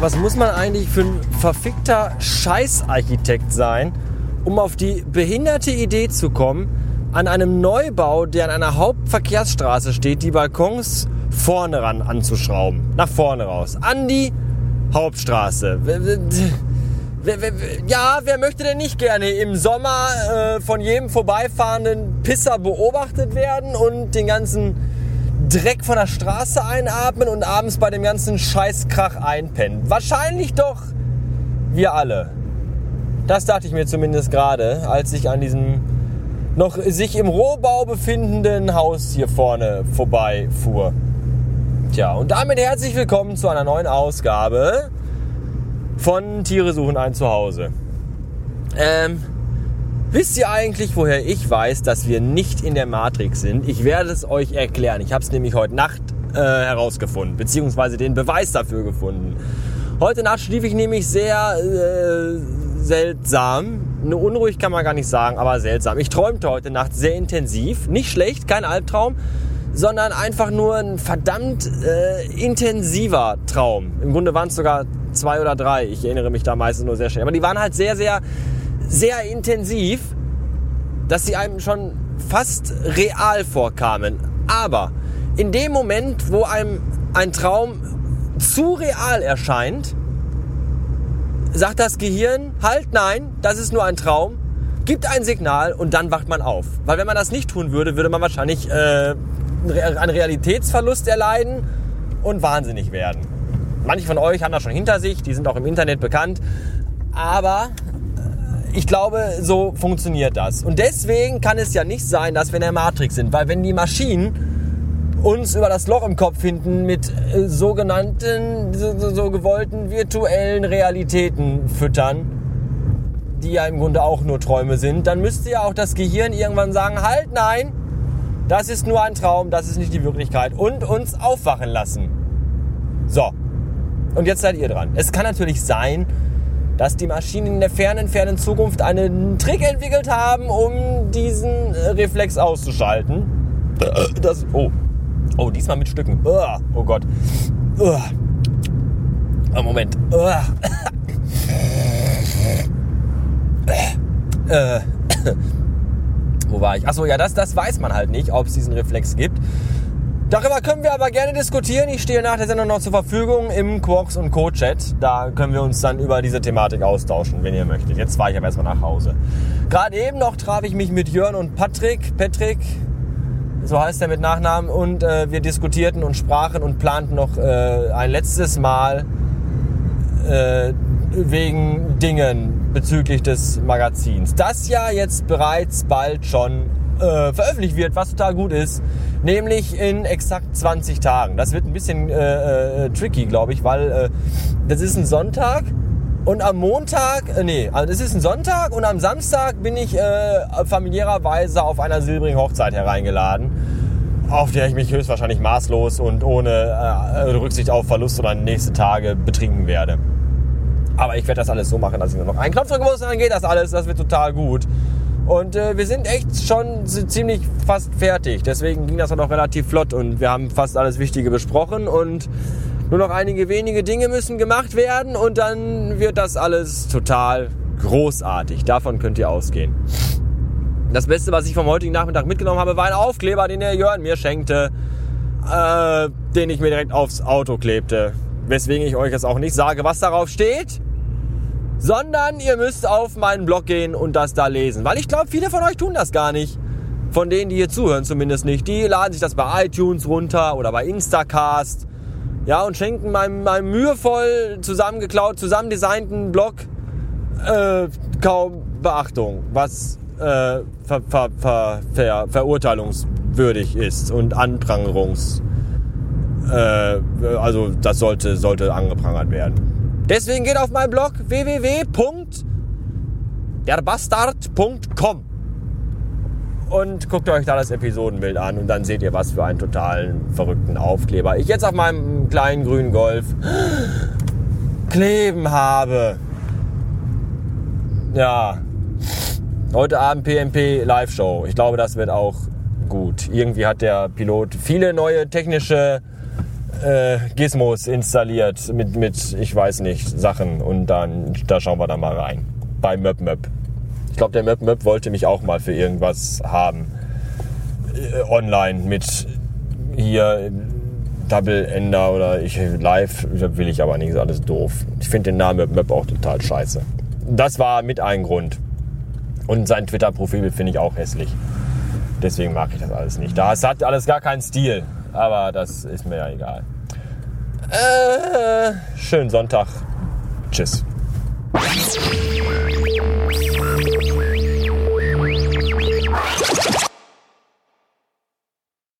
Was muss man eigentlich für ein verfickter Scheißarchitekt sein, um auf die behinderte Idee zu kommen, an einem Neubau, der an einer Hauptverkehrsstraße steht, die Balkons vorne ran anzuschrauben. Nach vorne raus. An die Hauptstraße. Ja, wer möchte denn nicht gerne im Sommer äh, von jedem vorbeifahrenden Pisser beobachtet werden und den ganzen Dreck von der Straße einatmen und abends bei dem ganzen Scheißkrach einpennen? Wahrscheinlich doch wir alle. Das dachte ich mir zumindest gerade, als ich an diesem noch sich im Rohbau befindenden Haus hier vorne vorbeifuhr. Tja, und damit herzlich willkommen zu einer neuen Ausgabe von Tiere suchen ein Zuhause. Ähm, wisst ihr eigentlich, woher ich weiß, dass wir nicht in der Matrix sind? Ich werde es euch erklären. Ich habe es nämlich heute Nacht äh, herausgefunden, beziehungsweise den Beweis dafür gefunden. Heute Nacht schlief ich nämlich sehr äh, seltsam. Eine unruhig kann man gar nicht sagen, aber seltsam. Ich träumte heute Nacht sehr intensiv. Nicht schlecht, kein Albtraum, sondern einfach nur ein verdammt äh, intensiver Traum. Im Grunde waren es sogar zwei oder drei. Ich erinnere mich da meistens nur sehr schnell. Aber die waren halt sehr, sehr, sehr intensiv, dass sie einem schon fast real vorkamen. Aber in dem Moment, wo einem ein Traum zu real erscheint, sagt das Gehirn, halt nein, das ist nur ein Traum, gibt ein Signal und dann wacht man auf. Weil wenn man das nicht tun würde, würde man wahrscheinlich äh, einen Realitätsverlust erleiden und wahnsinnig werden. Manche von euch haben das schon hinter sich, die sind auch im Internet bekannt. Aber äh, ich glaube, so funktioniert das. Und deswegen kann es ja nicht sein, dass wir in der Matrix sind. Weil wenn die Maschinen uns über das Loch im Kopf hinten mit äh, sogenannten, so, so gewollten virtuellen Realitäten füttern, die ja im Grunde auch nur Träume sind, dann müsste ja auch das Gehirn irgendwann sagen, halt, nein, das ist nur ein Traum, das ist nicht die Wirklichkeit und uns aufwachen lassen. So, und jetzt seid ihr dran. Es kann natürlich sein, dass die Maschinen in der fernen, fernen Zukunft einen Trick entwickelt haben, um diesen Reflex auszuschalten. Das, oh, oh, diesmal mit Stücken. Oh Gott. Oh, Moment. Äh, wo war ich? Achso, ja, das, das weiß man halt nicht, ob es diesen Reflex gibt. Darüber können wir aber gerne diskutieren. Ich stehe nach der Sendung noch zur Verfügung im Quarks und Co. Chat. Da können wir uns dann über diese Thematik austauschen, wenn ihr möchtet. Jetzt fahre ich aber erstmal nach Hause. Gerade eben noch traf ich mich mit Jörn und Patrick. Patrick, so heißt er mit Nachnamen. Und äh, wir diskutierten und sprachen und planten noch äh, ein letztes Mal äh, wegen Dingen bezüglich des Magazins. Das ja jetzt bereits bald schon äh, veröffentlicht wird, was total gut ist. Nämlich in exakt 20 Tagen. Das wird ein bisschen äh, äh, tricky, glaube ich, weil äh, das ist ein Sonntag und am Montag, äh, nee, also es ist ein Sonntag und am Samstag bin ich äh, familiärerweise auf einer silbrigen Hochzeit hereingeladen, auf der ich mich höchstwahrscheinlich maßlos und ohne Rücksicht auf Verlust oder nächste Tage betrinken werde. Aber ich werde das alles so machen, dass ich nur noch einen Knopf drücken muss dann geht das alles. Das wird total gut. Und äh, wir sind echt schon ziemlich fast fertig. Deswegen ging das auch noch relativ flott und wir haben fast alles Wichtige besprochen und nur noch einige wenige Dinge müssen gemacht werden und dann wird das alles total großartig. Davon könnt ihr ausgehen. Das Beste, was ich vom heutigen Nachmittag mitgenommen habe, war ein Aufkleber, den der Jörn mir schenkte, äh, den ich mir direkt aufs Auto klebte. Weswegen ich euch jetzt auch nicht sage, was darauf steht sondern ihr müsst auf meinen Blog gehen und das da lesen. Weil ich glaube, viele von euch tun das gar nicht. Von denen, die hier zuhören, zumindest nicht. Die laden sich das bei iTunes runter oder bei Instacast. Ja, und schenken meinem, meinem mühevoll zusammengeklaut, zusammendesignten Blog äh, kaum Beachtung, was äh, ver, ver, ver, ver, verurteilungswürdig ist und anprangerungs. Äh, also das sollte, sollte angeprangert werden. Deswegen geht auf meinen Blog www.derbastard.com und guckt euch da das Episodenbild an und dann seht ihr, was für einen totalen verrückten Aufkleber ich jetzt auf meinem kleinen grünen Golf kleben habe. ja, heute Abend PMP Live-Show. Ich glaube, das wird auch gut. Irgendwie hat der Pilot viele neue technische äh, Gizmos installiert mit, mit, ich weiß nicht, Sachen. Und dann, da schauen wir dann mal rein. Bei Möp Möp. Ich glaube, der Möp Möp wollte mich auch mal für irgendwas haben. Äh, online mit hier Double Ender oder ich live will ich aber nicht, ist alles doof. Ich finde den Namen Möp Möp auch total scheiße. Das war mit ein Grund. Und sein Twitter-Profil finde ich auch hässlich. Deswegen mag ich das alles nicht. Das hat alles gar keinen Stil. Aber das ist mir ja egal. Äh, schönen Sonntag. Tschüss.